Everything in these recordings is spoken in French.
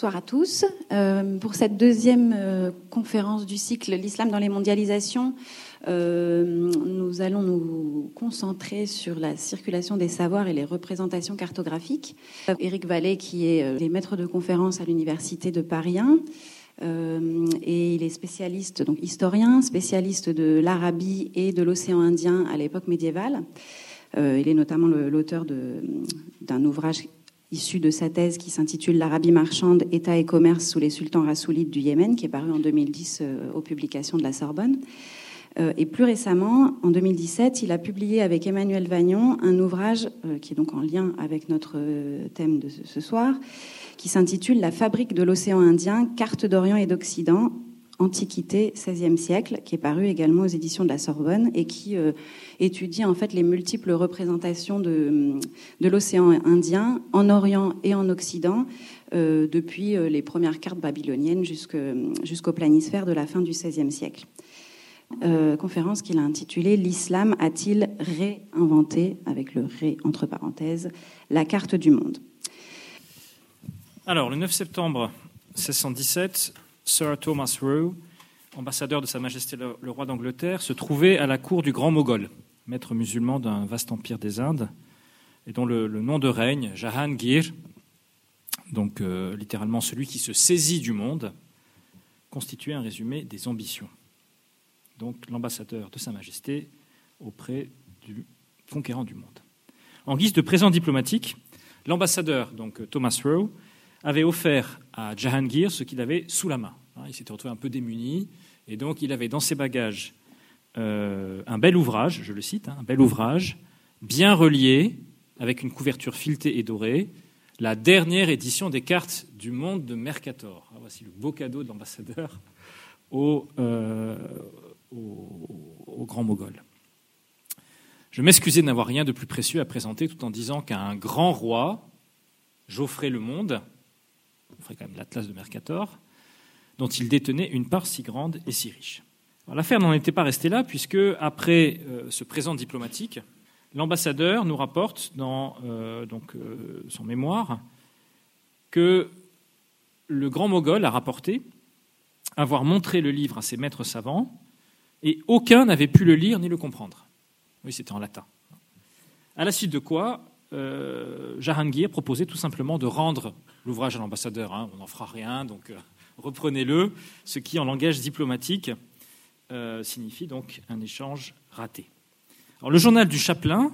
Bonsoir à tous. Euh, pour cette deuxième euh, conférence du cycle L'islam dans les mondialisations, euh, nous allons nous concentrer sur la circulation des savoirs et les représentations cartographiques. Éric Vallée, qui est maître de conférence à l'université de Paris 1, et il est spécialiste, donc historien, spécialiste de l'Arabie et de l'océan Indien à l'époque médiévale. il est notamment l'auteur d'un ouvrage issu de sa thèse qui s'intitule L'Arabie marchande, État et commerce sous les sultans rassoulides du Yémen, qui est paru en 2010 euh, aux publications de la Sorbonne. Euh, et plus récemment, en 2017, il a publié avec Emmanuel Vagnon un ouvrage euh, qui est donc en lien avec notre thème de ce soir, qui s'intitule La fabrique de l'océan Indien, carte d'Orient et d'Occident, Antiquité, XVIe siècle, qui est paru également aux éditions de la Sorbonne et qui euh, étudie en fait les multiples représentations de, l'océan Indien en Orient et en Occident euh, depuis euh, les premières cartes babyloniennes jusqu'au planisphère de la fin du XVIe siècle. conférence qu'il a intitulée L'islam a-t-il réinventé, avec le ré entre parenthèses, la carte du monde Alors, le 9 septembre 1617, Sir Thomas Roe, ambassadeur de Sa Majesté le, roi d'Angleterre, se trouvait à la cour du grand Moghol, maître musulman d'un vaste empire des Indes, et dont le, nom de règne, Jahangir, donc euh, littéralement celui qui se saisit du monde, constituait un résumé des ambitions. Donc l'ambassadeur de Sa Majesté auprès du conquérant du monde. En guise de présent diplomatique, l'ambassadeur, donc Thomas Roe, avait offert à Jahangir ce qu'il avait sous la main. Hein, il s'était retrouvé un peu démuni, et donc il avait dans ses bagages euh, un bel ouvrage, je le cite, hein, un bel ouvrage, bien relié, avec une couverture filetée et dorée, la dernière édition des cartes du monde de Mercator. Ah, voici le beau cadeau de l'ambassadeur au, euh, au, grand Mogol. Je m'excusais de n'avoir rien de plus précieux à présenter tout en disant qu'un grand roi, j'offrais le monde, on quand même l'Atlas de Mercator, dont il détenait une part si grande et si riche. L'affaire n'en était pas restée là, puisque après euh, ce présent diplomatique, l'ambassadeur nous rapporte dans euh, euh, son mémoire que le grand Mogol a rapporté avoir montré le livre à ses maîtres savants, et aucun n'avait pu le lire ni le comprendre. Oui, c'était en latin. À la suite de quoi, Jahangir proposait tout simplement de rendre l'ouvrage à l'ambassadeur. Hein. On n'en fera rien, donc reprenez-le, ce qui en langage diplomatique euh, signifie donc un échange raté. Le journal du chapelain,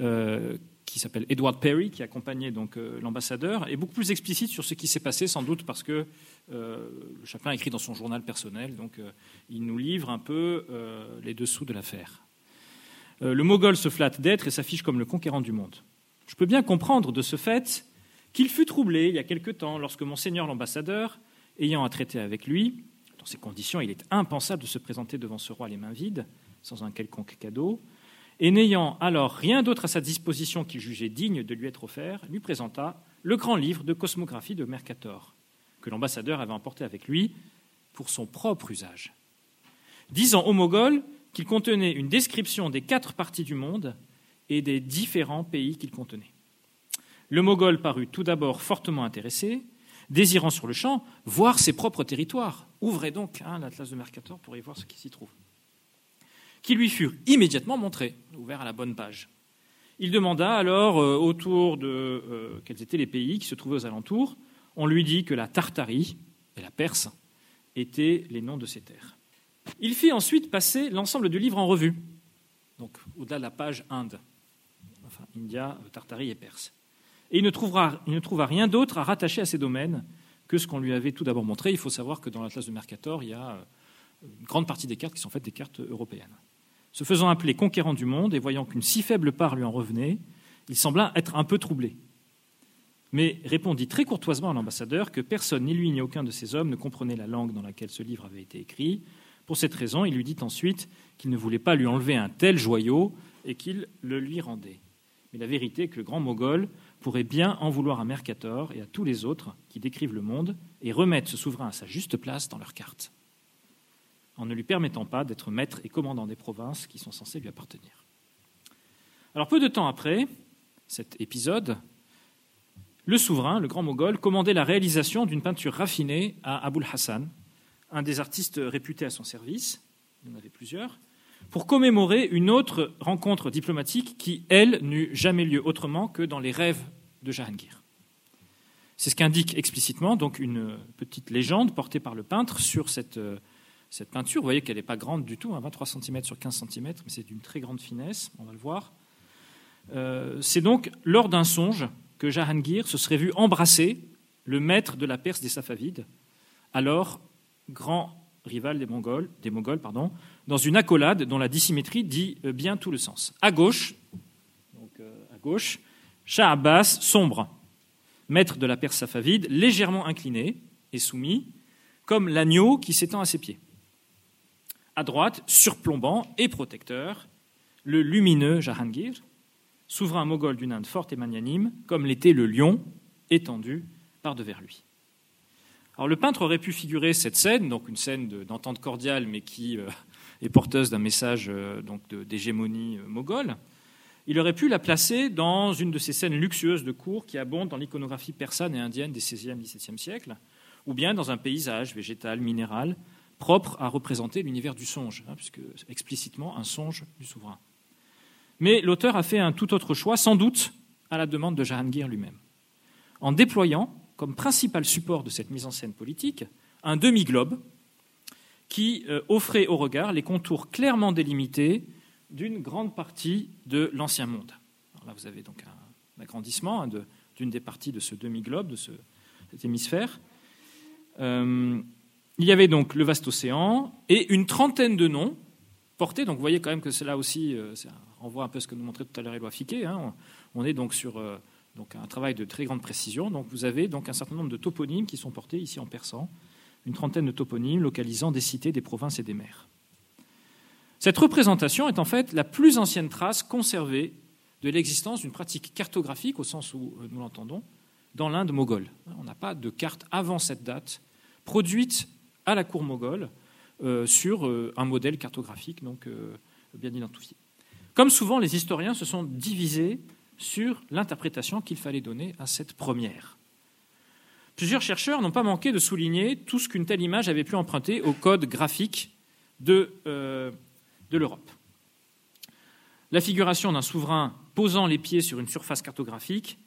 euh, qui s'appelle Edward Perry, qui accompagnait donc euh, l'ambassadeur, est beaucoup plus explicite sur ce qui s'est passé, sans doute parce que le chapelain écrit dans son journal personnel, donc il nous livre un peu les dessous de l'affaire. le Mogol se flatte d'être et s'affiche comme le conquérant du monde. Je peux bien comprendre de ce fait qu'il fut troublé il y a quelque temps lorsque monseigneur l'ambassadeur ayant à traiter avec lui, dans ces conditions, il est impensable de se présenter devant ce roi les mains vides, sans un quelconque cadeau, et n'ayant alors rien d'autre à sa disposition qu'il jugeait digne de lui être offert, lui présenta le grand livre de cosmographie de Mercator, que l'ambassadeur avait emporté avec lui pour son propre usage, disant au Mogol qu'il contenait une description des quatre parties du monde et des différents pays qu'il contenait. Le Mogol parut tout d'abord fortement intéressé, désirant sur le champ voir ses propres territoires. Ouvrez donc hein, l'Atlas de Mercator pour y voir ce qui s'y trouve. Qui lui furent immédiatement montrés, ouverts à la bonne page. Il demanda alors euh, autour de euh, quels étaient les pays qui se trouvaient aux alentours. On lui dit que la Tartarie et la Perse étaient les noms de ces terres. Il fit ensuite passer l'ensemble du livre en revue, donc au-delà de la page Inde, enfin India, Tartarie et Perse. Et il ne, trouva rien d'autre à rattacher à ces domaines que ce qu'on lui avait tout d'abord montré. Il faut savoir que dans l'Atlas de Mercator, il y a euh, une grande partie des cartes qui sont faites des cartes européennes. Se faisant appeler conquérant du monde et voyant qu'une si faible part lui en revenait, il sembla être un peu troublé. Mais répondit très courtoisement à l'ambassadeur que personne, ni lui ni aucun de ses hommes, ne comprenait la langue dans laquelle ce livre avait été écrit. Pour cette raison, il lui dit ensuite qu'il ne voulait pas lui enlever un tel joyau et qu'il le lui rendait. Mais la vérité est que le grand Mogol pourrait bien en vouloir à Mercator et à tous les autres qui décrivent le monde et remettre ce souverain à sa juste place dans leurs cartes, en ne lui permettant pas d'être maître et commandant des provinces qui sont censées lui appartenir. Alors peu de temps après cet épisode, le souverain, le grand Mogol, commandait la réalisation d'une peinture raffinée à Abul Hassan, un des artistes réputés à son service, il y en avait plusieurs, pour commémorer une autre rencontre diplomatique qui, elle, n'eut jamais lieu autrement que dans les rêves de Jahangir. C'est ce qu'indique explicitement donc une petite légende portée par le peintre sur cette, cette peinture. Vous voyez qu'elle n'est pas grande du tout, 23 hein, cm sur 15 cm, mais c'est d'une très grande finesse, on va le voir. Euh, c'est donc lors d'un songe que Jahangir se serait vu embrasser le maître de la Perse des Safavides, alors grand rival des Mongols, des Mongols pardon, dans une accolade dont la dissymétrie dit euh, bien tout le sens. À gauche, donc euh, à gauche, Shah Abbas, sombre, maître de la Perse safavide, légèrement incliné et soumis, comme l'agneau qui s'étend à ses pieds. À droite, surplombant et protecteur, le lumineux Jahangir, souverain moghol d'une Inde forte et magnanime, comme l'était le lion étendu par devers lui. Alors le peintre aurait pu figurer cette scène, donc une scène d'entente cordiale, mais qui euh, est porteuse d'un message euh, d'hégémonie euh, moghole. Il aurait pu la placer dans une de ces scènes luxueuses de cour qui abondent dans l'iconographie persane et indienne des XVIe et XVIIe siècles, ou bien dans un paysage végétal, minéral, propre à représenter l'univers du songe, hein, puisque explicitement un songe du souverain. Mais l'auteur a fait un tout autre choix, sans doute à la demande de Jahangir lui-même, en déployant comme principal support de cette mise en scène politique un demi-globe qui euh, offrait au regard les contours clairement délimités d'une grande partie de l'ancien monde. là, vous avez donc un, agrandissement hein, d'une des parties de ce demi-globe, de ce, cet hémisphère. Euh, il y avait donc le vaste océan et une trentaine de noms portés. Donc vous voyez quand même que cela aussi, euh, on voit un peu ce que nous montrait tout à l'heure Éloi Fiquet. Hein. On est donc sur donc un travail de très grande précision. Donc vous avez donc un certain nombre de toponymes qui sont portés ici en persan, une trentaine de toponymes localisant des cités, des provinces et des mers. Cette représentation est en fait la plus ancienne trace conservée de l'existence d'une pratique cartographique, au sens où euh, nous l'entendons, dans l'Inde moghole. On n'a pas de carte avant cette date produite à la cour moghole euh, sur un modèle cartographique donc bien identifié. Comme souvent, les historiens se sont divisés sur l'interprétation qu'il fallait donner à cette première. Plusieurs chercheurs n'ont pas manqué de souligner tout ce qu'une telle image avait pu emprunter au code graphique de, euh, l'Europe. La figuration d'un souverain posant les pieds sur une surface cartographique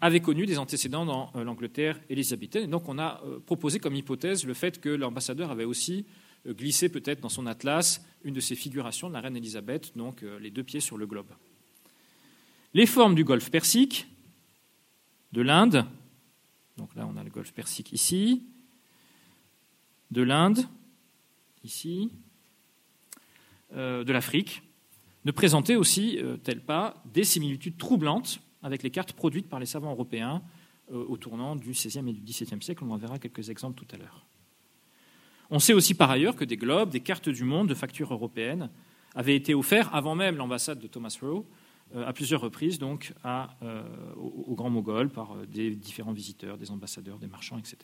avait connu des antécédents dans euh, l'Angleterre élisabéthaine. Et donc on a euh, proposé comme hypothèse le fait que l'ambassadeur avait aussi glisser peut-être dans son atlas une de ces figurations de la reine Élisabeth, donc les deux pieds sur le globe. Les formes du golfe Persique, de l'Inde, donc là on a le golfe Persique ici, de l'Inde, ici, euh, de l'Afrique, ne présentaient aussi, tel pas, des similitudes troublantes avec les cartes produites par les savants européens au tournant du XVIe et du XVIIe siècle. On en verra quelques exemples tout à l'heure. On sait aussi par ailleurs que des globes, des cartes du monde de facture européenne avaient été offerts avant même l'ambassade de Thomas Rowe euh, à plusieurs reprises donc à, euh, au, Grand Mogol par euh, des différents visiteurs, des ambassadeurs, des marchands, etc.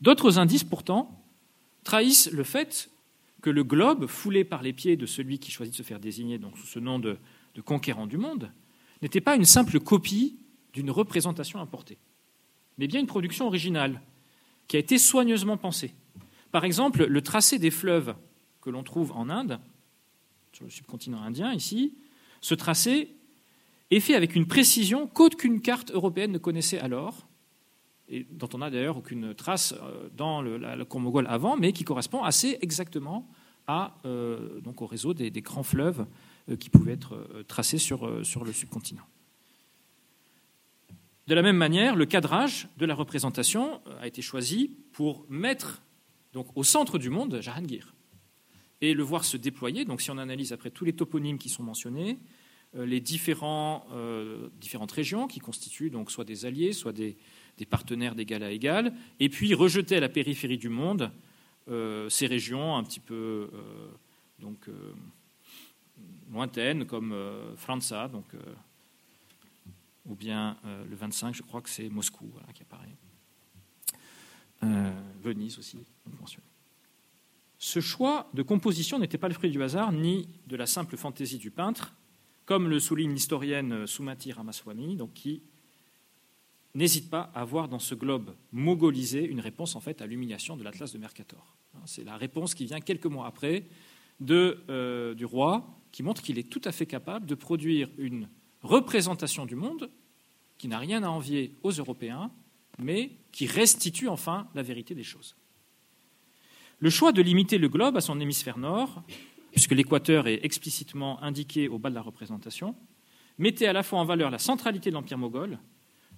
D'autres indices pourtant trahissent le fait que le globe, foulé par les pieds de celui qui choisit de se faire désigner donc sous ce nom de, de conquérant du monde, n'était pas une simple copie d'une représentation importée, mais bien une production originale qui a été soigneusement pensé. Par exemple, le tracé des fleuves que l'on trouve en Inde, sur le subcontinent indien ici, ce tracé est fait avec une précision qu'aucune carte européenne ne connaissait alors, et dont on n'a d'ailleurs aucune trace euh, dans le, la, Cour avant, mais qui correspond assez exactement euh, au réseau des, grands fleuves euh, qui pouvaient être tracés sur, le subcontinent. De la même manière, le cadrage de la représentation a été choisi pour mettre au centre du monde Jahangir et le voir se déployer. Donc, si on analyse après tous les toponymes qui sont mentionnés, euh, les différents, euh, différentes régions qui constituent donc soit des alliés, soit des, partenaires d'égal à égal, et puis rejeter à la périphérie du monde ces régions un petit peu donc, lointaines comme Franza, donc ou bien euh, le 25, je crois que c'est Moscou qui apparaît. Euh, Venise aussi, mentionné. Ce choix de composition n'était pas le fruit du hasard ni de la simple fantaisie du peintre, comme le souligne l'historienne Sumati Ramaswamy, donc qui n'hésite pas à voir dans ce globe mogolisé une réponse en fait à l'humiliation de l'Atlas de Mercator. C'est la réponse qui vient quelques mois après de, du roi, qui montre qu'il est tout à fait capable de produire une représentation du monde qui n'a rien à envier aux Européens, mais qui restitue enfin la vérité des choses. Le choix de limiter le globe à son hémisphère nord, puisque l'équateur est explicitement indiqué au bas de la représentation, mettait à la fois en valeur la centralité de l'Empire moghol,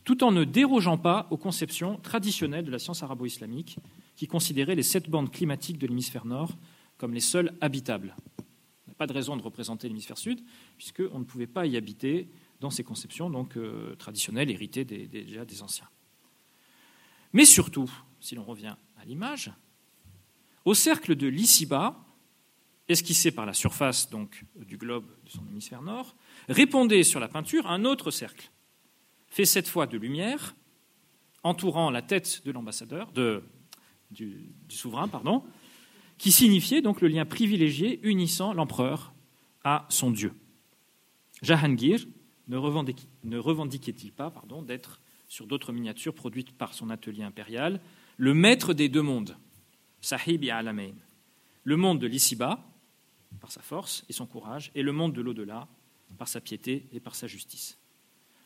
tout en ne dérogeant pas aux conceptions traditionnelles de la science arabo-islamique, qui considérait les sept bandes climatiques de l'hémisphère nord comme les seules habitables. On n'a pas de raison de représenter l'hémisphère sud, puisqu'on ne pouvait pas y habiter dans ces conceptions donc, euh, traditionnelles, héritées déjà des anciens. Mais surtout, si l'on revient à l'image, au cercle de l'Issiba, esquissé par la surface donc, du globe de son hémisphère nord, répondait sur la peinture un autre cercle, fait cette fois de lumière, entourant la tête de l'ambassadeur, du, du, souverain, pardon, qui signifiait donc le lien privilégié unissant l'empereur à son dieu. Jahangir ne revendiquait-il pas d'être sur d'autres miniatures produites par son atelier impérial, le maître des deux mondes, Sahib et Alamain, le monde de l'ici-bas, par sa force et son courage, et le monde de l'au-delà, par sa piété et par sa justice.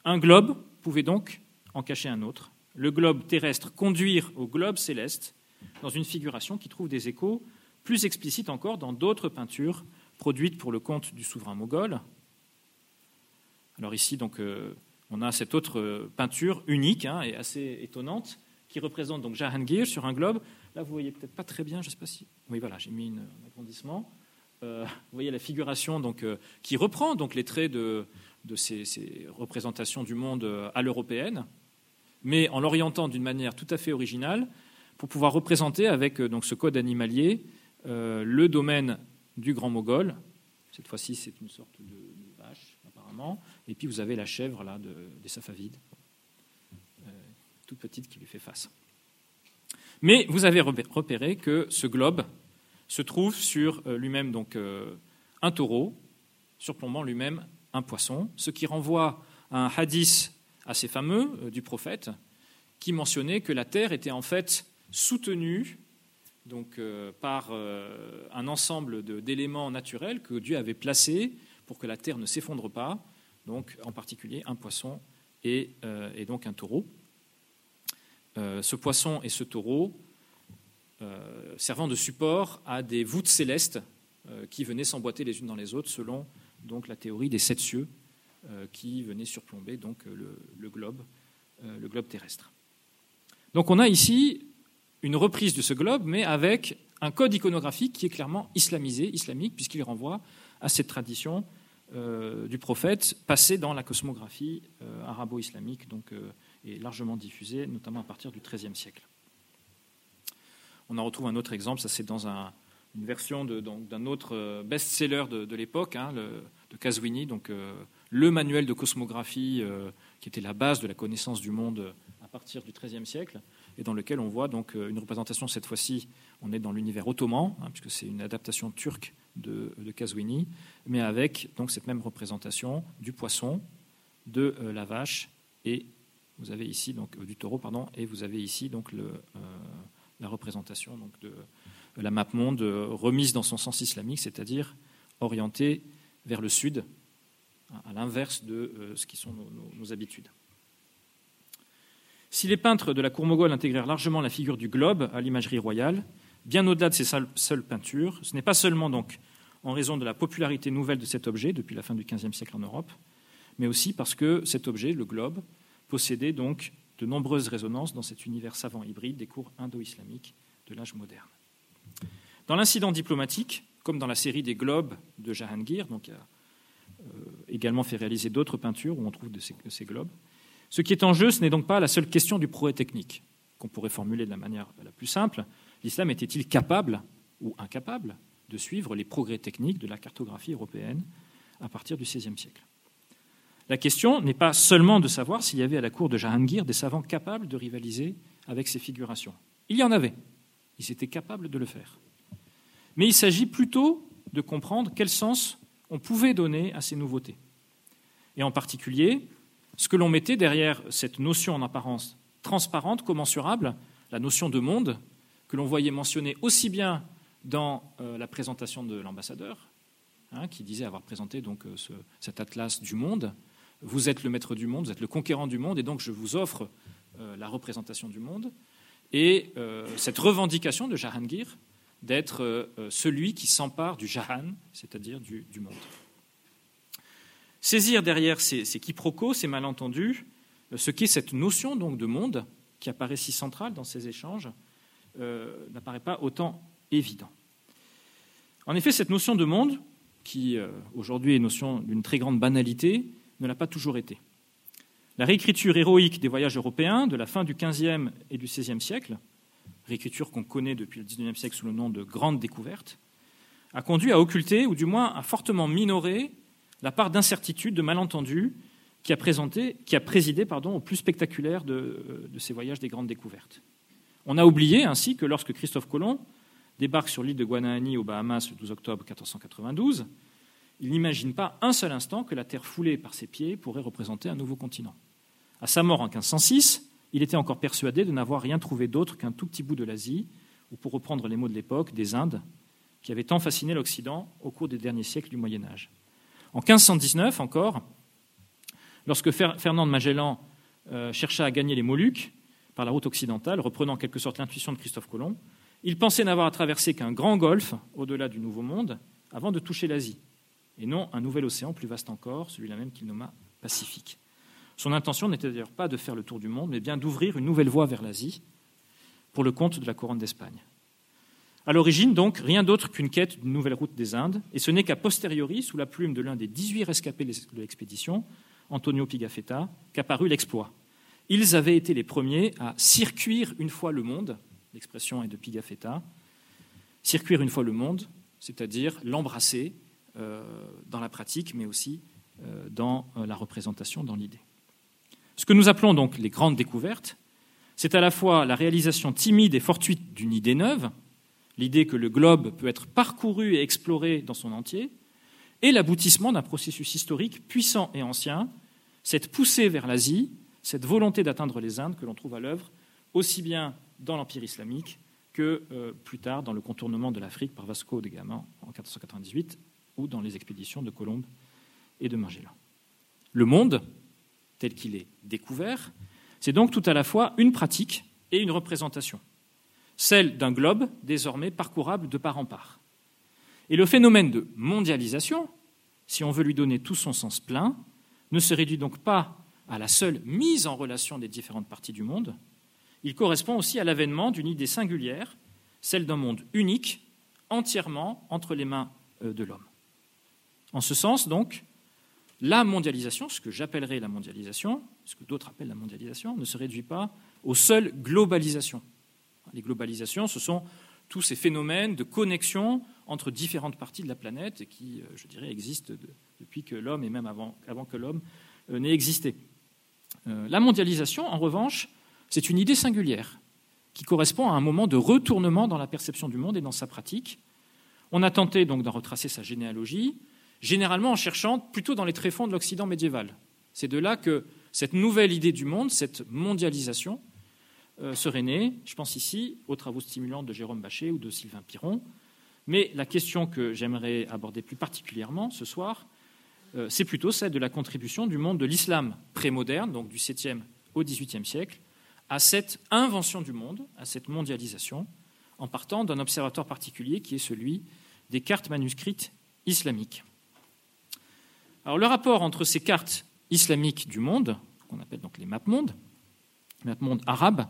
Un globe pouvait donc en cacher un autre, le globe terrestre conduire au globe céleste, dans une figuration qui trouve des échos plus explicites encore dans d'autres peintures produites pour le compte du souverain moghol. Alors ici, donc, euh, on a cette autre euh, peinture unique hein, et assez étonnante qui représente donc Jahangir sur un globe. Là, vous voyez peut-être pas très bien, je ne sais pas si. Oui, voilà, j'ai mis un agrandissement. Euh, vous voyez la figuration donc, euh, qui reprend donc les traits de, ces, représentations du monde à l'européenne, mais en l'orientant d'une manière tout à fait originale pour pouvoir représenter avec donc, ce code animalier le domaine du Grand Mogol. Cette fois-ci, c'est une sorte de vache, apparemment, et puis vous avez la chèvre là, des Safavides, euh, toute petite qui lui fait face. Mais vous avez repéré que ce globe se trouve sur euh, lui-même donc euh, un taureau, surplombant lui-même un poisson, ce qui renvoie à un hadith assez fameux du prophète qui mentionnait que la terre était en fait soutenue par un ensemble d'éléments naturels que Dieu avait placés pour que la terre ne s'effondre pas, donc en particulier un poisson et, euh, donc un taureau. Euh, ce poisson et ce taureau euh, servant de support à des voûtes célestes qui venaient s'emboîter les unes dans les autres selon donc la théorie des sept cieux qui venaient surplomber donc le, globe, le globe terrestre. Donc on a ici une reprise de ce globe, mais avec un code iconographique qui est clairement islamisé, islamique, puisqu'il renvoie à cette tradition euh, du prophète passé dans la cosmographie euh, arabo-islamique donc, euh, largement diffusée, notamment à partir du XIIIe siècle. On en retrouve un autre exemple, ça c'est dans une version d'un autre best-seller de, l'époque, hein, de Kazwini, donc le manuel de cosmographie qui était la base de la connaissance du monde à partir du XIIIe siècle, et dans lequel on voit donc une représentation cette fois-ci, on est dans l'univers ottoman, hein, puisque c'est une adaptation turque de, de mais avec donc cette même représentation du poisson, de euh, la vache et vous avez ici donc euh, du taureau pardon et vous avez ici donc euh, la représentation donc de la map monde remise dans son sens islamique, c'est-à-dire orientée vers le sud, à l'inverse de ce qui sont nos, habitudes. Si les peintres de la cour moghole intégrèrent largement la figure du globe à l'imagerie royale, bien au-delà de ces seules peintures, ce n'est pas seulement donc en raison de la popularité nouvelle de cet objet depuis la fin du XVe siècle en Europe, mais aussi parce que cet objet, le globe, possédait donc de nombreuses résonances dans cet univers savant hybride des cours indo-islamiques de l'âge moderne. Dans l'incident diplomatique, comme dans la série des globes de Jahangir, donc a euh, également fait réaliser d'autres peintures où on trouve de ces, ces, globes, ce qui est en jeu, ce n'est donc pas la seule question du progrès technique, qu'on pourrait formuler de la manière la plus simple. L'islam était-il capable ou incapable de suivre les progrès techniques de la cartographie européenne à partir du XVIe siècle? La question n'est pas seulement de savoir s'il y avait à la cour de Jahangir des savants capables de rivaliser avec ces figurations. Il y en avait. Ils étaient capables de le faire. Mais il s'agit plutôt de comprendre quel sens on pouvait donner à ces nouveautés. Et en particulier, ce que l'on mettait derrière cette notion en apparence transparente, commensurable, la notion de monde, que l'on voyait mentionner aussi bien dans euh, la présentation de l'ambassadeur, hein, qui disait avoir présenté donc euh, cet atlas du monde. Vous êtes le maître du monde, vous êtes le conquérant du monde, et donc je vous offre euh, la représentation du monde. Et cette revendication de Jahangir d'être celui qui s'empare du Jahan, c'est-à-dire du, monde. Saisir derrière ces, quiproquos, ces malentendus, ce qu'est cette notion donc de monde qui apparaît si centrale dans ces échanges, n'apparaît pas autant évident. En effet, cette notion de monde, qui euh, aujourd'hui est notion d'une très grande banalité, ne l'a pas toujours été. La réécriture héroïque des voyages européens de la fin du XVe et du XVIe siècle, réécriture qu'on connaît depuis le XIXe siècle sous le nom de Grande Découverte, a conduit à occulter, ou du moins à fortement minorer, la part d'incertitude, de malentendu qui a, qui a présidé pardon, au plus spectaculaire de, de ces voyages des grandes découvertes. On a oublié ainsi que lorsque Christophe Colomb débarque sur l'île de Guanahani aux Bahamas le 12 octobre 1492, il n'imagine pas un seul instant que la terre foulée par ses pieds pourrait représenter un nouveau continent. À sa mort en 1506, il était encore persuadé de n'avoir rien trouvé d'autre qu'un tout petit bout de l'Asie, ou pour reprendre les mots de l'époque, des Indes, qui avaient tant fasciné l'Occident au cours des derniers siècles du Moyen Âge. En 1519 encore, lorsque Fernand Magellan euh, chercha à gagner les Moluques par la route occidentale, reprenant en quelque sorte l'intuition de Christophe Colomb, il pensait n'avoir à traverser qu'un grand golfe au-delà du Nouveau Monde avant de toucher l'Asie, et non un nouvel océan plus vaste encore, celui-là même qu'il nomma Pacifique. Son intention n'était d'ailleurs pas de faire le tour du monde, mais bien d'ouvrir une nouvelle voie vers l'Asie pour le compte de la couronne d'Espagne. À l'origine, donc, rien d'autre qu'une quête d'une nouvelle route des Indes, et ce n'est qu'à posteriori, sous la plume de l'un des 18 rescapés de l'expédition, Antonio Pigafetta, qu'apparut l'exploit. Ils avaient été les premiers à circuire une fois le monde l'expression est de Pigafetta, circuire une fois le monde, c'est-à-dire l'embrasser dans la pratique, mais aussi euh, dans euh, la représentation, dans l'idée. Ce que nous appelons donc les grandes découvertes, c'est à la fois la réalisation timide et fortuite d'une idée neuve, l'idée que le globe peut être parcouru et exploré dans son entier, et l'aboutissement d'un processus historique puissant et ancien, cette poussée vers l'Asie, cette volonté d'atteindre les Indes que l'on trouve à l'œuvre, aussi bien dans l'Empire islamique que euh, plus tard dans le contournement de l'Afrique par Vasco de Gama en 1498 ou dans les expéditions de Colombe et de Magellan. Le monde, tel qu'il est découvert, c'est donc tout à la fois une pratique et une représentation, celle d'un globe désormais parcourable de part en part. Et le phénomène de mondialisation, si on veut lui donner tout son sens plein, ne se réduit donc pas à la seule mise en relation des différentes parties du monde, il correspond aussi à l'avènement d'une idée singulière, celle d'un monde unique, entièrement entre les mains euh, de l'homme. En ce sens, donc, la mondialisation, ce que j'appellerais la mondialisation, ce que d'autres appellent la mondialisation, ne se réduit pas aux seules globalisations. Les globalisations, ce sont tous ces phénomènes de connexion entre différentes parties de la planète qui, euh, je dirais, existent depuis que l'homme et même avant, que l'homme euh, n'ait existé. La mondialisation, en revanche, c'est une idée singulière qui correspond à un moment de retournement dans la perception du monde et dans sa pratique. On a tenté donc d'en retracer sa généalogie, généralement en cherchant plutôt dans les tréfonds de l'Occident médiéval. C'est de là que cette nouvelle idée du monde, cette mondialisation, euh, serait née. Je pense ici aux travaux stimulants de Jérôme Bachet ou de Sylvain Piron. Mais la question que j'aimerais aborder plus particulièrement ce soir, euh, c'est plutôt celle de la contribution du monde de l'islam prémoderne, donc du 7e au XVIIIe siècle, à cette invention du monde, à cette mondialisation, en partant d'un observatoire particulier qui est celui des cartes manuscrites islamiques. Alors le rapport entre ces cartes islamiques du monde, qu'on appelle donc les mapmondes, les mapmondes arabes,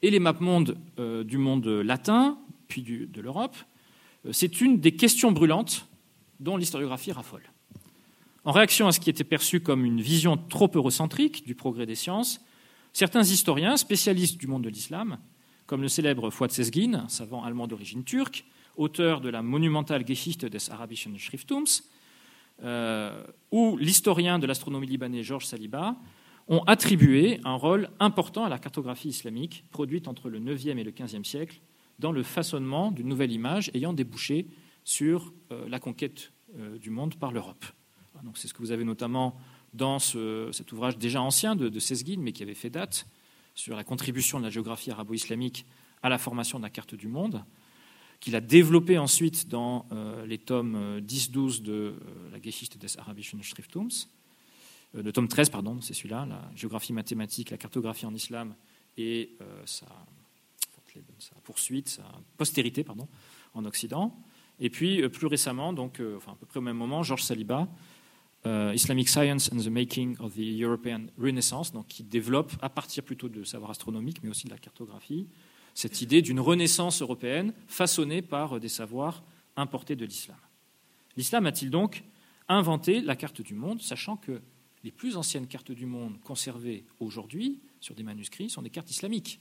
et les mapmondes euh, du monde latin, puis de l'Europe, euh, c'est une des questions brûlantes dont l'historiographie raffole. En réaction à ce qui était perçu comme une vision trop eurocentrique du progrès des sciences, Certains historiens, spécialistes du monde de l'islam, comme le célèbre Fuad Sezgin, savant allemand d'origine turque, auteur de la monumentale Geschichte des Arabischen Schriftums, euh, ou l'historien de l'astronomie libanais Georges Saliba, ont attribué un rôle important à la cartographie islamique produite entre le IXe et le XVe siècle dans le façonnement d'une nouvelle image ayant débouché sur euh, la conquête euh, du monde par l'Europe. Donc c'est ce que vous avez notamment dans cet ouvrage déjà ancien de, de mais qui avait fait date, sur la contribution de la géographie arabo-islamique à la formation de la carte du monde, qu'il a développé ensuite dans euh, les tomes 10-12 de euh, la Geschichte des Arabischen Schriftums, euh, de tome 13, pardon, c'est celui-là, la géographie mathématique, la cartographie en islam et sa, poursuite, sa postérité pardon, en Occident. Et puis, plus récemment, donc, à peu près au même moment, Georges Saliba, Islamic Science and the Making of the European Renaissance, donc, qui développe, à partir plutôt de savoir astronomique, mais aussi de la cartographie, cette idée d'une renaissance européenne façonnée par des savoirs importés de l'islam. L'islam a-t-il donc inventé la carte du monde, sachant que les plus anciennes cartes du monde conservées aujourd'hui sur des manuscrits sont des cartes islamiques?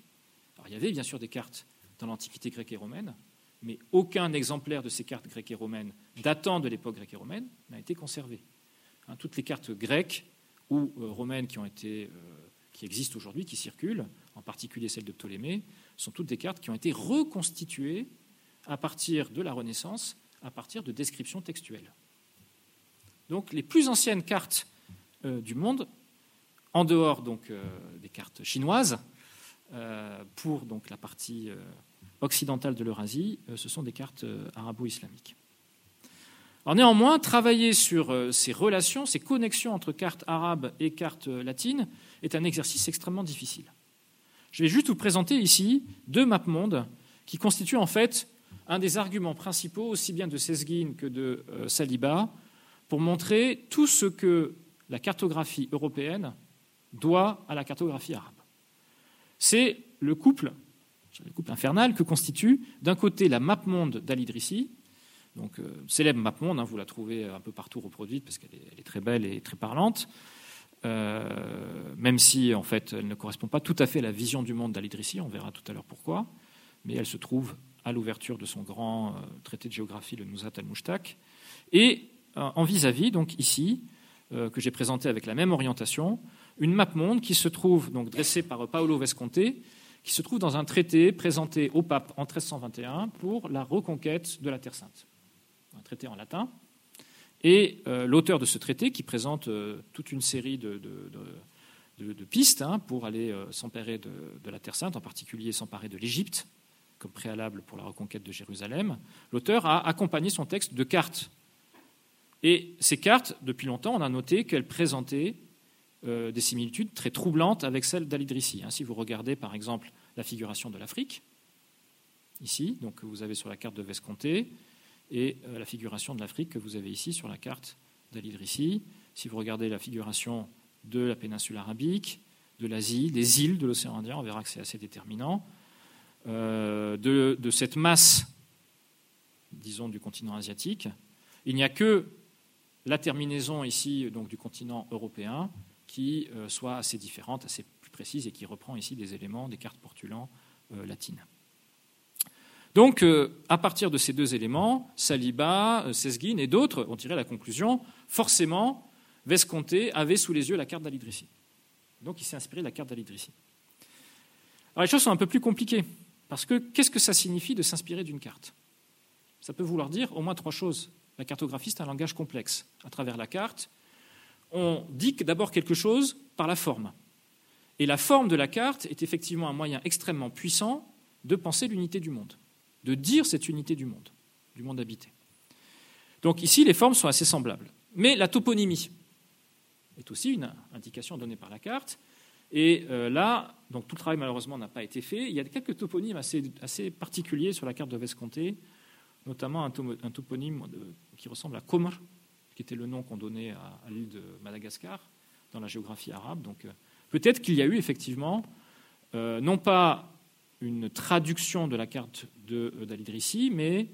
Il y avait bien sûr des cartes dans l'Antiquité grecque et romaine, mais aucun exemplaire de ces cartes grecques et romaines datant de l'époque grecque et romaine n'a été conservé. Hein, toutes les cartes grecques ou euh, romaines qui, euh, qui existent aujourd'hui, qui circulent, en particulier celles de Ptolémée, sont toutes des cartes qui ont été reconstituées à partir de la Renaissance, à partir de descriptions textuelles. Donc les plus anciennes cartes euh, du monde, en dehors donc euh, des cartes chinoises, euh, pour donc la partie occidentale de l'Eurasie, ce sont des cartes arabo-islamiques. Néanmoins, travailler sur ces relations, ces connexions entre cartes arabes et cartes latines est un exercice extrêmement difficile. Je vais juste vous présenter ici deux mondes qui constituent en fait un des arguments principaux, aussi bien de Sesguin que de euh, Saliba, pour montrer tout ce que la cartographie européenne doit à la cartographie arabe. C'est le couple, le couple infernal que constitue d'un côté la map monde d'Al-Idrissi, donc euh, célèbre map monde, hein, vous la trouvez un peu partout reproduite parce qu'elle est, très belle et très parlante, euh, même si en fait elle ne correspond pas tout à fait à la vision du monde d'Al-Idrissi, on verra tout à l'heure pourquoi, mais elle se trouve à l'ouverture de son grand euh, traité de géographie, le Nuzhat al-Mushtaq, et euh, en vis-à-vis, donc ici, que j'ai présenté avec la même orientation, une map monde qui se trouve donc dressée par Paolo Vesconte, qui se trouve dans un traité présenté au pape en 1321 pour la reconquête de la Terre Sainte, un traité en latin et euh, l'auteur de ce traité, qui présente euh, toute une série de, pistes hein, pour aller euh, s'emparer de, la Terre Sainte, en particulier s'emparer de l'Égypte, comme préalable pour la reconquête de Jérusalem, l'auteur a accompagné son texte de cartes. Et ces cartes, depuis longtemps, on a noté qu'elles présentaient des similitudes très troublantes avec celles d'Al-Idrissi. Hein. Si vous regardez par exemple la figuration de l'Afrique, ici, donc vous avez sur la carte de Vescomté, et euh, la figuration de l'Afrique que vous avez ici sur la carte d'Al-Idrissi. Si vous regardez la figuration de la péninsule arabique, de l'Asie, des îles de l'océan Indien, on verra que c'est assez déterminant. Euh, de, cette masse, disons, du continent asiatique, il n'y a que la terminaison ici donc, du continent européen qui euh, soit assez différente, assez plus précise et qui reprend ici des éléments des cartes portulans latines. Donc, euh, à partir de ces deux éléments, Saliba, euh, Sesguin et d'autres ont tiré la conclusion forcément, Vesconté avait sous les yeux la carte d'Alidrissi. Donc, il s'est inspiré de la carte d'Alidrissi. Alors, les choses sont un peu plus compliquées, parce que qu'est-ce que ça signifie de s'inspirer d'une carte? Ça peut vouloir dire au moins trois choses. La cartographie, c'est un langage complexe. À travers la carte, on dit d'abord quelque chose par la forme. Et la forme de la carte est effectivement un moyen extrêmement puissant de penser l'unité du monde de dire cette unité du monde, du monde habité. Donc ici, les formes sont assez semblables. Mais la toponymie est aussi une indication donnée par la carte. Et euh, là, donc tout le travail malheureusement n'a pas été fait. Il y a quelques toponymes assez, particuliers sur la carte de Vescomté, notamment un, toponyme qui ressemble à Comr, qui était le nom qu'on donnait à, l'île de Madagascar dans la géographie arabe. Donc euh, peut-être qu'il y a eu effectivement, euh, non pas une traduction de la carte euh, d'Al-Idrissi, mais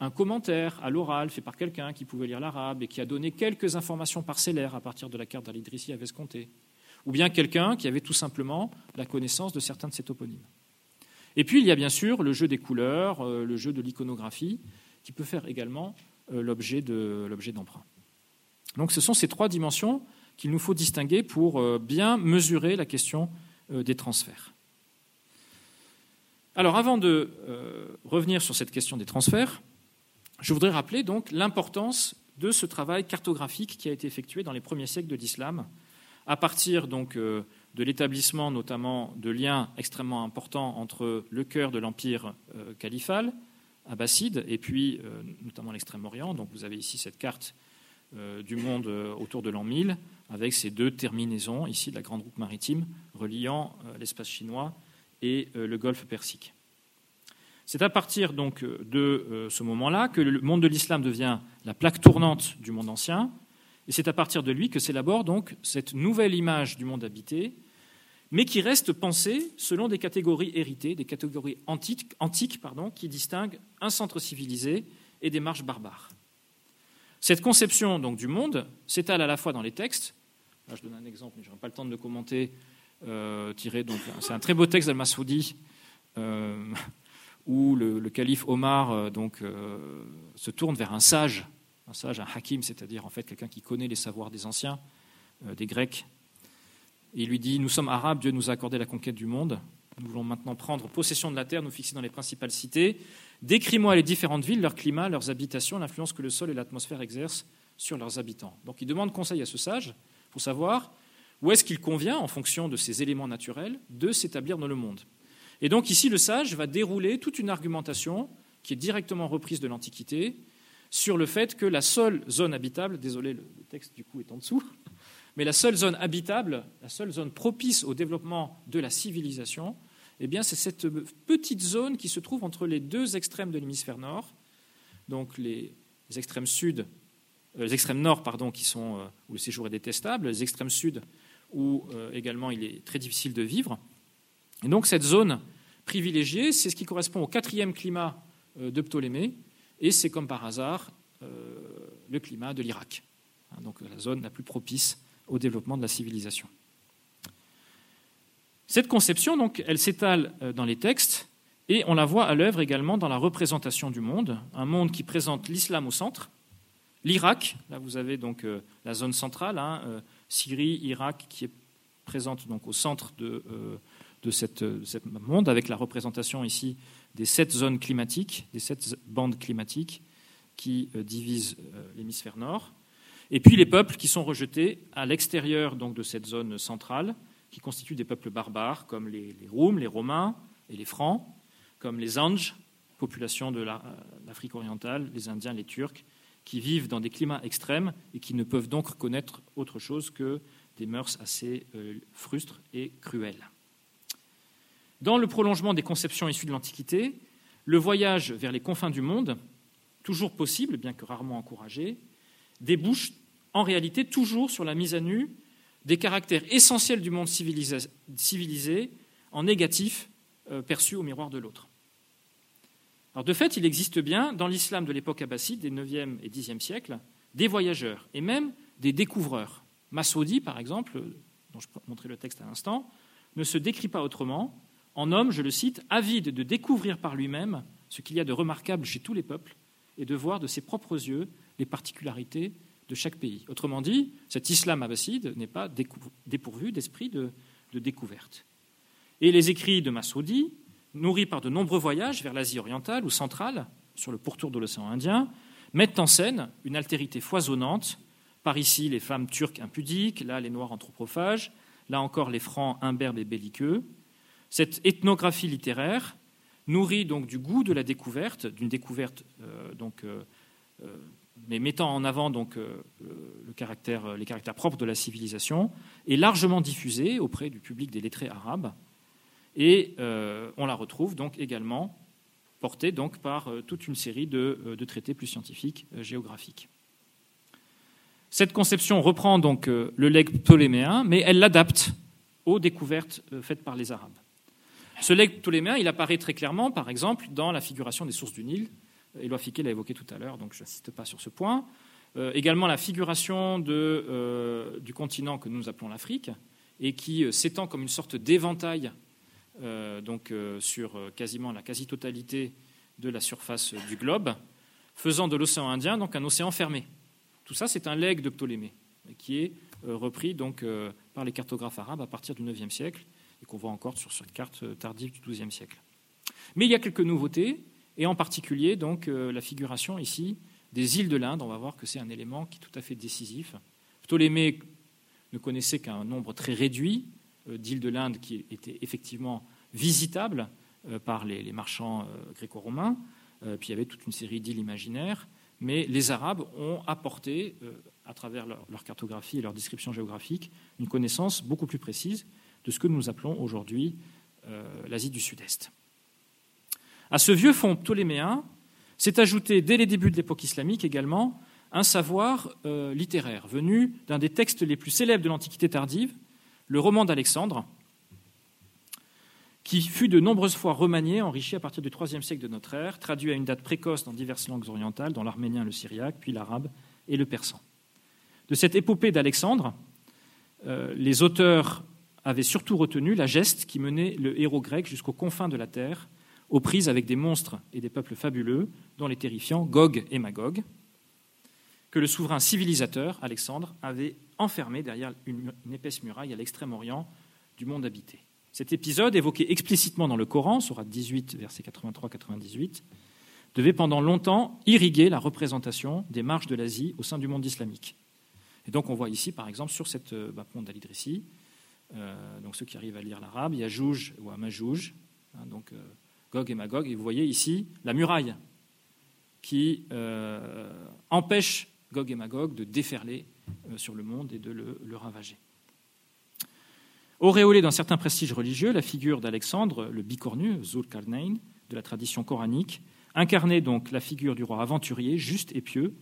un commentaire à l'oral fait par quelqu'un qui pouvait lire l'arabe et qui a donné quelques informations parcellaires à partir de la carte d'Al-Idrissi à Vescomté, ou bien quelqu'un qui avait tout simplement la connaissance de certains de ces toponymes. Et puis il y a bien sûr le jeu des couleurs, euh, le jeu de l'iconographie, qui peut faire également euh, l'objet d'emprunt. Donc ce sont ces trois dimensions qu'il nous faut distinguer pour bien mesurer la question des transferts. Alors, avant de euh, revenir sur cette question des transferts, je voudrais rappeler donc l'importance de ce travail cartographique qui a été effectué dans les premiers siècles de l'islam, à partir donc de l'établissement notamment de liens extrêmement importants entre le cœur de l'empire califal, abbasside, et puis notamment l'extrême-orient. Donc vous avez ici cette carte du monde autour de l'an 1000, avec ces deux terminaisons, ici de la grande route maritime, reliant l'espace chinois et le golfe Persique. C'est à partir donc de ce moment-là que le monde de l'islam devient la plaque tournante du monde ancien, et c'est à partir de lui que s'élabore donc cette nouvelle image du monde habité, mais qui reste pensée selon des catégories héritées, des catégories antiques, antiques pardon, qui distinguent un centre civilisé et des marches barbares. Cette conception donc du monde s'étale à la fois dans les textes. Là, je donne un exemple, mais je n'aurai pas le temps de le commenter. Euh, c'est un très beau texte d'Al-Masoudi euh, où le, calife Omar euh, donc, se tourne vers un sage, un sage, un hakim, c'est-à-dire en fait quelqu'un qui connaît les savoirs des anciens, des Grecs. Et il lui dit Nous sommes arabes, Dieu nous a accordé la conquête du monde. Nous voulons maintenant prendre possession de la terre, nous fixer dans les principales cités. Décris-moi les différentes villes, leur climat, leurs habitations, l'influence que le sol et l'atmosphère exercent sur leurs habitants. Donc il demande conseil à ce sage pour savoir où est-ce qu'il convient, en fonction de ces éléments naturels, de s'établir dans le monde? Et donc ici, le sage va dérouler toute une argumentation qui est directement reprise de l'Antiquité sur le fait que la seule zone habitable, désolé, le texte du coup est en dessous, mais la seule zone habitable, la seule zone propice au développement de la civilisation, eh bien, c'est cette petite zone qui se trouve entre les deux extrêmes de l'hémisphère nord, donc les, extrêmes sud, euh, les extrêmes nord, pardon, qui sont euh, où le séjour est détestable, les extrêmes sud où euh, également il est très difficile de vivre. Et donc cette zone privilégiée, c'est ce qui correspond au quatrième climat euh, de Ptolémée, et c'est comme par hasard euh, le climat de l'Irak, hein, donc la zone la plus propice au développement de la civilisation. Cette conception, donc, elle s'étale dans les textes et on la voit à l'œuvre également dans la représentation du monde, un monde qui présente l'islam au centre, l'Irak, là vous avez donc la zone centrale, hein, Syrie, Irak, qui est présente donc au centre de, de cette, monde, avec la représentation ici des sept zones climatiques, des sept bandes climatiques qui euh, divisent euh, l'hémisphère nord, et puis les peuples qui sont rejetés à l'extérieur donc de cette zone centrale, qui constituent des peuples barbares comme les, les Roums, les Romains et les Francs, comme les Anges, population de l'Afrique orientale, les Indiens, les Turcs, qui vivent dans des climats extrêmes et qui ne peuvent donc connaître autre chose que des mœurs assez euh, frustres et cruelles. Dans le prolongement des conceptions issues de l'Antiquité, le voyage vers les confins du monde, toujours possible, bien que rarement encouragé, débouche en réalité toujours sur la mise à nu des caractères essentiels du monde civilisé, en négatif euh, perçu au miroir de l'autre. Alors de fait, il existe bien, dans l'islam de l'époque abbasside, des 9e et 10e siècles, des voyageurs et même des découvreurs. Massoudi, par exemple, dont je montrais le texte à l'instant, ne se décrit pas autrement en homme, je le cite, avide de découvrir par lui-même ce qu'il y a de remarquable chez tous les peuples et de voir de ses propres yeux les particularités de chaque pays. Autrement dit, cet islam abbasside n'est pas dépourvu d'esprit de, découverte. Et les écrits de Massoudi, nourris par de nombreux voyages vers l'Asie orientale ou centrale, sur le pourtour de l'océan Indien, mettent en scène une altérité foisonnante. Par ici, les femmes turques impudiques, là, les noirs anthropophages, là encore, les francs imberbes et belliqueux, cette ethnographie littéraire nourrit donc du goût de la découverte, d'une découverte euh, donc, euh, euh, mais mettant en avant donc les caractères propres de la civilisation, est largement diffusée auprès du public des lettrés arabes, et on la retrouve donc également portée donc par toute une série de, de traités plus scientifiques, géographiques. Cette conception reprend donc le legs ptoléméen, mais elle l'adapte aux découvertes faites par les Arabes. Ce legs ptoléméen, il apparaît très clairement, par exemple, dans la figuration des sources du Nil. Éloi Fiquet l'a évoqué tout à l'heure, donc je n'insiste pas sur ce point. Euh, également la figuration de, euh, du continent que nous appelons l'Afrique, et qui euh, s'étend comme une sorte d'éventail donc, sur quasiment la quasi-totalité de la surface du globe, faisant de l'océan Indien donc un océan fermé. Tout ça, c'est un legs de Ptolémée, qui est repris donc, par les cartographes arabes à partir du IXe siècle et qu'on voit encore sur cette carte tardive du XIIe siècle. Mais il y a quelques nouveautés, et en particulier donc euh, la figuration ici des îles de l'Inde, on va voir que c'est un élément qui est tout à fait décisif. Ptolémée ne connaissait qu'un nombre très réduit euh, d'îles de l'Inde qui étaient effectivement visitables euh, par les, marchands euh, gréco-romains. Puis il y avait toute une série d'îles imaginaires. Mais les Arabes ont apporté, à travers leur cartographie et leur description géographique, une connaissance beaucoup plus précise de ce que nous appelons aujourd'hui l'Asie du Sud-Est. À ce vieux fond ptoléméen s'est ajouté, dès les débuts de l'époque islamique également, un savoir littéraire venu d'un des textes les plus célèbres de l'Antiquité tardive, le roman d'Alexandre, qui fut de nombreuses fois remanié, enrichi à partir du IIIe siècle de notre ère, traduit à une date précoce dans diverses langues orientales, dont l'arménien, le syriaque, puis l'arabe et le persan. De cette épopée d'Alexandre, euh, les auteurs avaient surtout retenu la geste qui menait le héros grec jusqu'aux confins de la terre, aux prises avec des monstres et des peuples fabuleux, dont les terrifiants Gog et Magog, que le souverain civilisateur, Alexandre, avait enfermé derrière une, épaisse muraille à l'extrême-orient du monde habité. Cet épisode, évoqué explicitement dans le Coran, Surat 18, versets 83-98, devait pendant longtemps irriguer la représentation des marches de l'Asie au sein du monde islamique. Et donc on voit ici, par exemple, sur cette euh, bas-ponte d'Al-Idrissi, euh, donc ceux qui arrivent à lire l'arabe, il y a Jouj ou Amajouj, hein, donc euh, Gog et Magog, et vous voyez ici la muraille qui empêche Gog et Magog de déferler euh, sur le monde et de le, ravager. Auréolé d'un certain prestige religieux, la figure d'Alexandre, le bicornu, Zulkarnain, de la tradition coranique, incarnait donc la figure du roi aventurier, juste et pieux,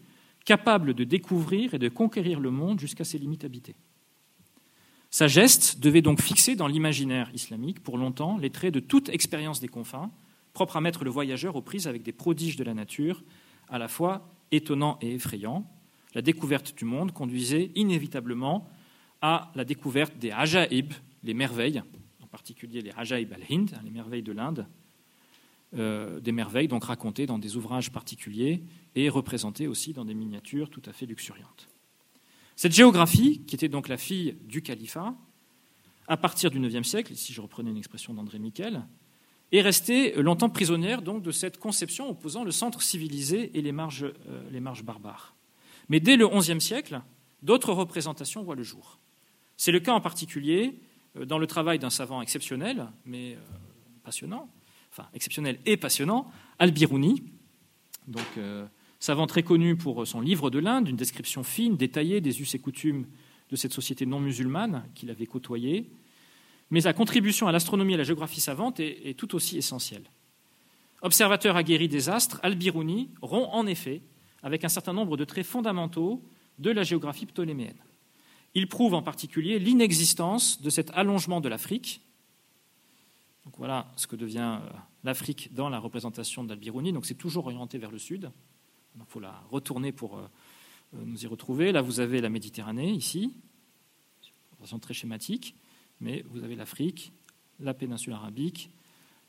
capable de découvrir et de conquérir le monde jusqu'à ses limites habitées. Sa geste devait donc fixer dans l'imaginaire islamique pour longtemps les traits de toute expérience des confins, propre à mettre le voyageur aux prises avec des prodiges de la nature, à la fois étonnants et effrayants, la découverte du monde conduisait inévitablement à la découverte des ajaib, les merveilles, en particulier les ajaib al-Hind, hein, les merveilles de l'Inde, euh, des merveilles donc racontées dans des ouvrages particuliers et représentées aussi dans des miniatures tout à fait luxuriantes. Cette géographie, qui était donc la fille du califat, à partir du IXe siècle, ici je reprenais une expression d'André Miquel, est restée longtemps prisonnière de cette conception opposant le centre civilisé et les marges, euh, les marges barbares. Mais dès le XIe siècle, d'autres représentations voient le jour. C'est le cas en particulier euh, dans le travail d'un savant exceptionnel, mais euh, passionnant, enfin exceptionnel et passionnant, Al-Biruni, donc euh, savant très connu pour son livre de l'Inde, une description fine, détaillée des us et coutumes de cette société non musulmane qu'il avait côtoyée. Mais sa contribution à l'astronomie et à la géographie savante est, est tout aussi essentielle. Observateur aguerri des astres, Al-Biruni rompt en effet avec un certain nombre de traits fondamentaux de la géographie ptoléméenne. Il prouve en particulier l'inexistence de cet allongement de l'Afrique. Voilà ce que devient euh, l'Afrique dans la représentation d'Albirouni. Donc c'est toujours orienté vers le sud. Il faut la retourner pour euh, euh, nous y retrouver. Là, vous avez la Méditerranée ici, façon très schématique, mais vous avez l'Afrique, la péninsule arabique,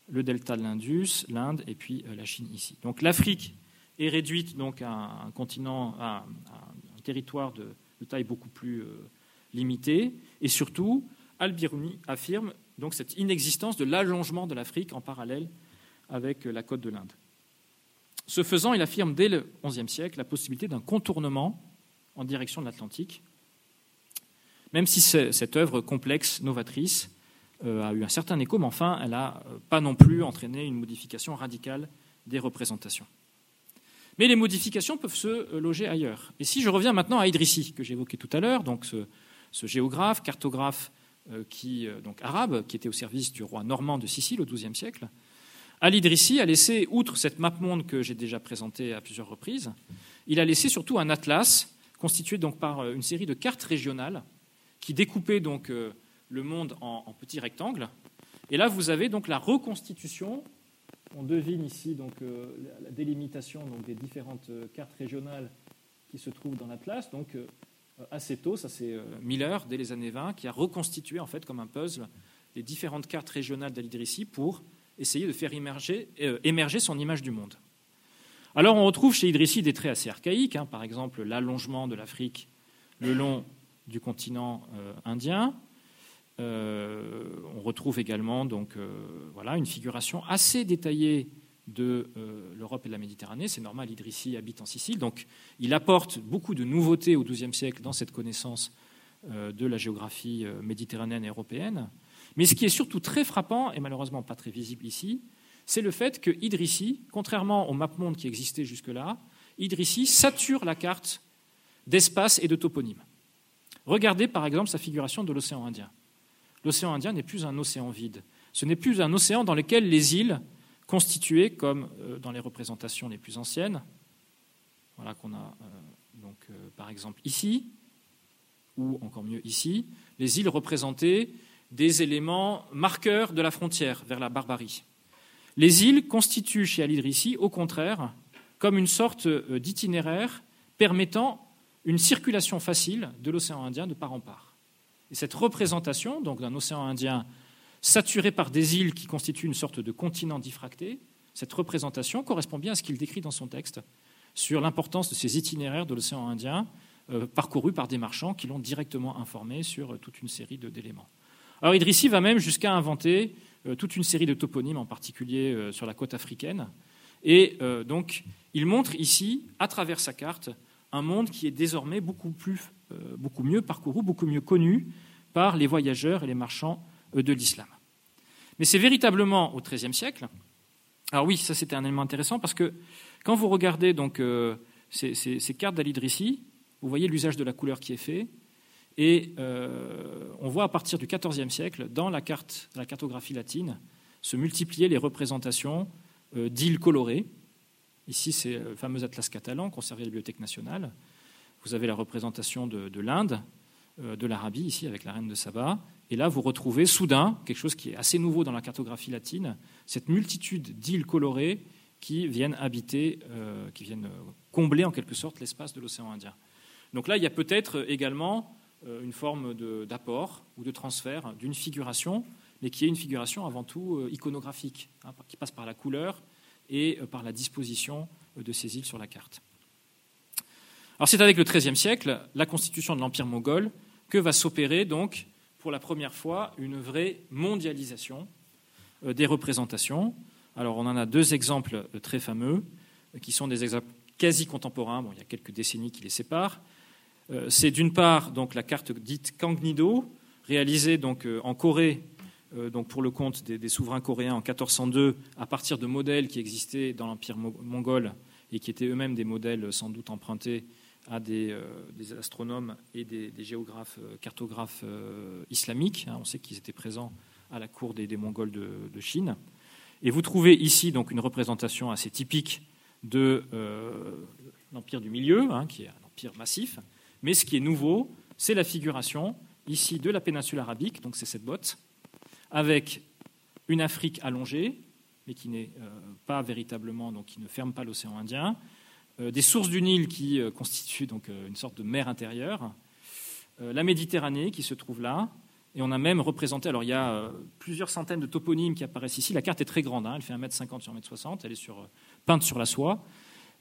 le delta de l'Indus, l'Inde et puis la Chine ici. Donc l'Afrique est réduite donc à un continent, à un territoire de, taille beaucoup plus euh, limitée, et surtout, Al-Biruni affirme donc cette inexistence de l'allongement de l'Afrique en parallèle avec la côte de l'Inde. Ce faisant, il affirme dès le XIe siècle la possibilité d'un contournement en direction de l'Atlantique, même si cette œuvre complexe, novatrice, euh, a eu un certain écho, mais enfin, elle n'a euh, pas non plus entraîné une modification radicale des représentations. Mais les modifications peuvent se euh, loger ailleurs. Et si je reviens maintenant à Idrissi, que j'évoquais tout à l'heure, donc ce, géographe, cartographe euh, qui, euh, donc arabe, qui était au service du roi normand de Sicile au XIIe siècle, Al-Idrissi a laissé, outre cette map monde que j'ai déjà présentée à plusieurs reprises, il a laissé surtout un atlas constitué donc par une série de cartes régionales qui découpaient donc le monde en, en petits rectangles. Et là, vous avez donc la reconstitution on devine ici donc, euh, la délimitation des différentes euh, cartes régionales qui se trouvent dans l'Atlas. Donc, euh, assez tôt, ça c'est Miller, dès les années 20, qui a reconstitué en fait comme un puzzle les différentes cartes régionales dal pour essayer de faire émerger, émerger, son image du monde. Alors on retrouve chez Idrissi des traits assez archaïques, hein, par exemple l'allongement de l'Afrique le long du continent indien, euh, on retrouve également donc, euh, voilà, une figuration assez détaillée de l'Europe et de la Méditerranée. C'est normal, Idrissi habite en Sicile, donc il apporte beaucoup de nouveautés au XIIe siècle dans cette connaissance de la géographie méditerranéenne et européenne. Mais ce qui est surtout très frappant, et malheureusement pas très visible ici, c'est le fait que Idrissi, contrairement au map-monde qui existait jusque-là, Idrissi sature la carte d'espace et de toponymes. Regardez par exemple sa figuration de l'océan Indien. L'océan Indien n'est plus un océan vide. Ce n'est plus un océan dans lequel les îles constituées, comme euh, dans les représentations les plus anciennes, voilà qu'on a euh, donc, euh, par exemple ici, ou encore mieux ici, les îles représentées des éléments marqueurs de la frontière vers la barbarie. Les îles constituent chez Al-Idrissi, au contraire, comme une sorte d'itinéraire permettant une circulation facile de l'océan Indien de part en part. Et cette représentation donc d'un océan Indien saturé par des îles qui constituent une sorte de continent diffracté, cette représentation correspond bien à ce qu'il décrit dans son texte sur l'importance de ces itinéraires de l'océan Indien euh, parcourus par des marchands qui l'ont directement informé sur euh, toute une série d'éléments. Alors Idrissi va même jusqu'à inventer euh, toute une série de toponymes, en particulier sur la côte africaine. Et donc, il montre ici, à travers sa carte, un monde qui est désormais beaucoup, plus, beaucoup mieux parcouru, beaucoup mieux connu par les voyageurs et les marchands de l'islam. Mais c'est véritablement au XIIIe siècle. Alors oui, ça c'était un élément intéressant parce que quand vous regardez donc ces, ces, cartes d'Al-Idrissi, vous voyez l'usage de la couleur qui est fait, et euh, on voit à partir du XIVe siècle, dans la, carte, la cartographie latine, se multiplier les représentations euh, d'îles colorées. Ici, c'est le fameux atlas catalan conservé à la Bibliothèque nationale. Vous avez la représentation de, l'Inde, euh, de l'Arabie, ici, avec la reine de Saba. Et là, vous retrouvez soudain quelque chose qui est assez nouveau dans la cartographie latine, cette multitude d'îles colorées qui viennent habiter, qui viennent combler en quelque sorte l'espace de l'océan Indien. Donc là, il y a peut-être également euh, une forme d'apport ou de transfert d'une figuration, mais qui est une figuration avant tout euh, iconographique, hein, qui passe par la couleur et euh, par la disposition de ces îles sur la carte. Alors c'est avec le XIIIe siècle, la constitution de l'Empire moghol, que va s'opérer donc pour la première fois une vraie mondialisation des représentations. Alors on en a deux exemples très fameux, qui sont des exemples quasi contemporains, bon, il y a quelques décennies qui les séparent. Euh, c'est d'une part donc la carte dite Kangnido, réalisée donc euh, en Corée euh, donc pour le compte des, souverains coréens en 1402 à partir de modèles qui existaient dans l'empire mongol et qui étaient eux-mêmes des modèles sans doute empruntés à des, astronomes et des, géographes, cartographes islamiques. Hein. on sait qu'ils étaient présents à la cour des, Mongols de, Chine. Et vous trouvez ici donc une représentation assez typique de l'empire du milieu, hein, qui est un empire massif, mais ce qui est nouveau, c'est la figuration ici de la péninsule arabique, donc c'est cette botte, avec une Afrique allongée, mais qui n'est euh, pas véritablement, donc qui ne ferme pas l'océan Indien, euh, des sources du Nil qui euh, constituent donc une sorte de mer intérieure, la Méditerranée qui se trouve là, et on a même représenté, alors il y a plusieurs centaines de toponymes qui apparaissent ici, la carte est très grande, hein, elle fait 1m50 sur 1m60, elle est sur, peinte sur la soie,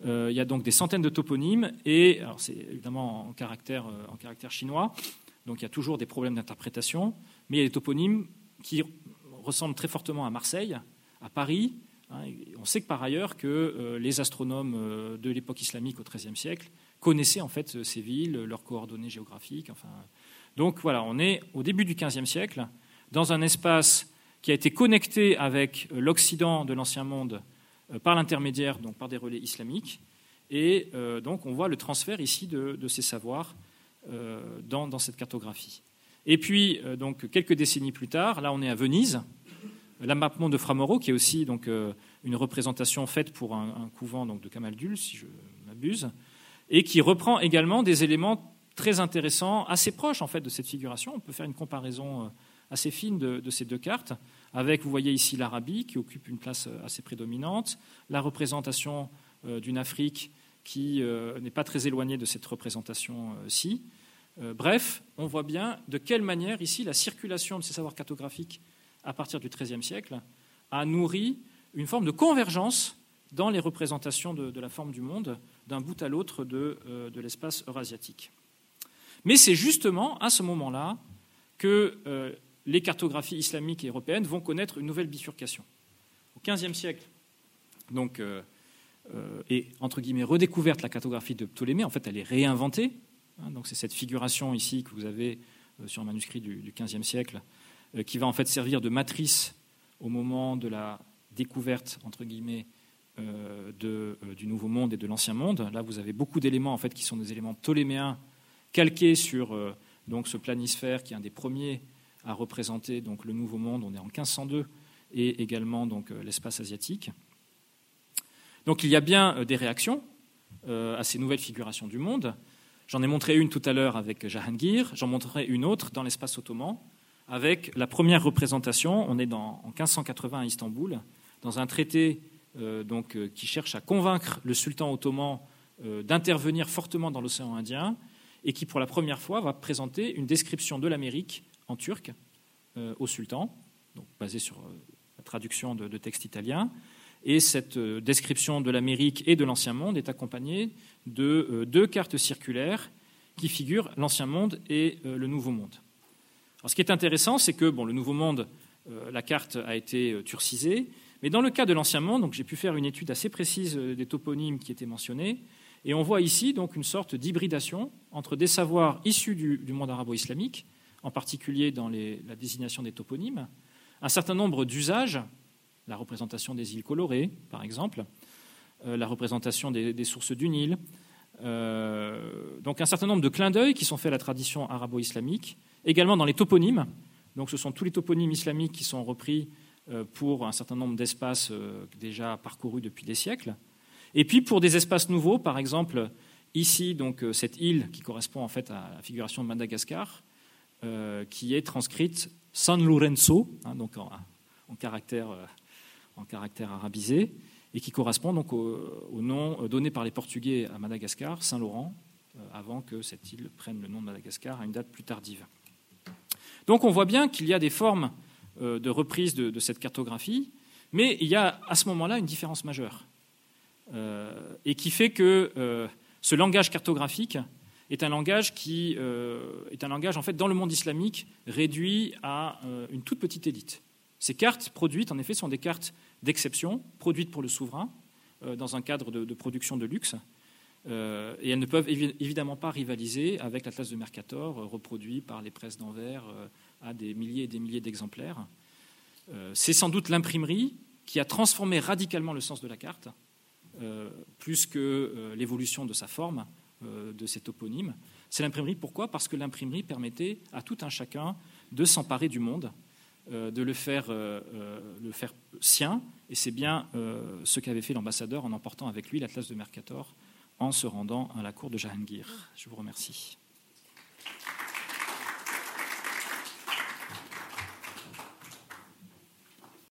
euh, il y a donc des centaines de toponymes, et c'est évidemment en caractère, euh, en caractère chinois, donc il y a toujours des problèmes d'interprétation, mais il y a des toponymes qui ressemblent très fortement à Marseille, à Paris. Hein, on sait que par ailleurs que euh, les astronomes de l'époque islamique au XIIIe siècle connaissaient en fait ces villes, leurs coordonnées géographiques. Donc voilà, on est au début du XVe siècle dans un espace qui a été connecté avec l'Occident de l'ancien monde euh, par l'intermédiaire, donc par des relais islamiques. Et euh, donc on voit le transfert ici de, ces savoirs euh, dans, cette cartographie. Et puis, donc, quelques décennies plus tard, là on est à Venise, l'amappement de Framoro, qui est aussi donc, une représentation faite pour un, couvent donc, de Camaldule, si je m'abuse, et qui reprend également des éléments très intéressants, assez proches en fait de cette figuration. On peut faire une comparaison assez fine de ces deux cartes avec, vous voyez ici, l'Arabie qui occupe une place euh, assez prédominante, la représentation euh, d'une Afrique qui euh, n'est pas très éloignée de cette représentation-ci. Bref, on voit bien de quelle manière ici la circulation de ces savoirs cartographiques à partir du XIIIe siècle a nourri une forme de convergence dans les représentations de, la forme du monde d'un bout à l'autre de, de l'espace eurasiatique. Mais c'est justement à ce moment-là que les cartographies islamiques et européennes vont connaître une nouvelle bifurcation. Au XVe siècle, donc, et entre guillemets redécouverte la cartographie de Ptolémée. En fait, elle est réinventée. Hein, donc, c'est cette figuration ici que vous avez sur un manuscrit du, XVe siècle, qui va en fait servir de matrice au moment de la découverte entre guillemets de, du Nouveau Monde et de l'Ancien Monde. Là, vous avez beaucoup d'éléments en fait qui sont des éléments ptoléméens calqués sur donc ce planisphère qui est un des premiers à représenter donc le Nouveau Monde. On est en 1502 et également donc euh, l'espace asiatique. Donc il y a bien euh, des réactions euh, à ces nouvelles figurations du monde. J'en ai montré une tout à l'heure avec Jahangir, j'en montrerai une autre dans l'espace ottoman avec la première représentation. On est en 1580 à Istanbul, dans un traité donc, qui cherche à convaincre le sultan ottoman d'intervenir fortement dans l'océan Indien et qui, pour la première fois, va présenter une description de l'Amérique en turc au sultan, basée sur traduction de, textes italiens. Et cette euh, description de l'Amérique et de l'Ancien Monde est accompagnée de euh, deux cartes circulaires qui figurent l'Ancien Monde et euh, le Nouveau Monde. Alors, ce qui est intéressant, c'est que bon, le Nouveau Monde, la carte a été turcisée, mais dans le cas de l'Ancien Monde, j'ai pu faire une étude assez précise des toponymes qui étaient mentionnés, et on voit ici donc une sorte d'hybridation entre des savoirs issus du, monde arabo-islamique, en particulier dans la désignation des toponymes, un certain nombre d'usages, la représentation des îles colorées, par exemple, euh, la représentation des, sources du Nil, euh, donc un certain nombre de clins d'œil qui sont faits à la tradition arabo-islamique, également dans les toponymes. Donc ce sont tous les toponymes islamiques qui sont repris euh, pour un certain nombre d'espaces déjà parcourus depuis des siècles. Et puis pour des espaces nouveaux, par exemple ici donc cette île qui correspond en fait à la figuration de Madagascar, qui est transcrite San Lorenzo, hein, donc en, caractère, euh, arabisé, et qui correspond donc au, nom donné par les Portugais à Madagascar, Saint-Laurent, euh, avant que cette île prenne le nom de Madagascar à une date plus tardive. Donc on voit bien qu'il y a des formes euh, de reprise de, cette cartographie, mais il y a à ce moment-là une différence majeure, et qui fait que ce langage cartographique est un langage qui euh, est un langage en fait dans le monde islamique réduit à euh, une toute petite élite. Ces cartes produites, en effet, sont des cartes d'exception, produites pour le souverain euh, dans un cadre de, production de luxe, et elles ne peuvent évidemment pas rivaliser avec l'Atlas de Mercator, reproduit par les presses d'Anvers à des milliers et des milliers d'exemplaires. C'est sans doute l'imprimerie qui a transformé radicalement le sens de la carte, plus que l'évolution de sa forme euh, de cet toponyme. C'est l'imprimerie. Pourquoi? Parce que l'imprimerie permettait à tout un chacun de s'emparer du monde, euh, de le faire, euh, le faire sien. Et c'est bien ce qu'avait fait l'ambassadeur en emportant avec lui l'Atlas de Mercator en se rendant à la cour de Jahangir. Je vous remercie.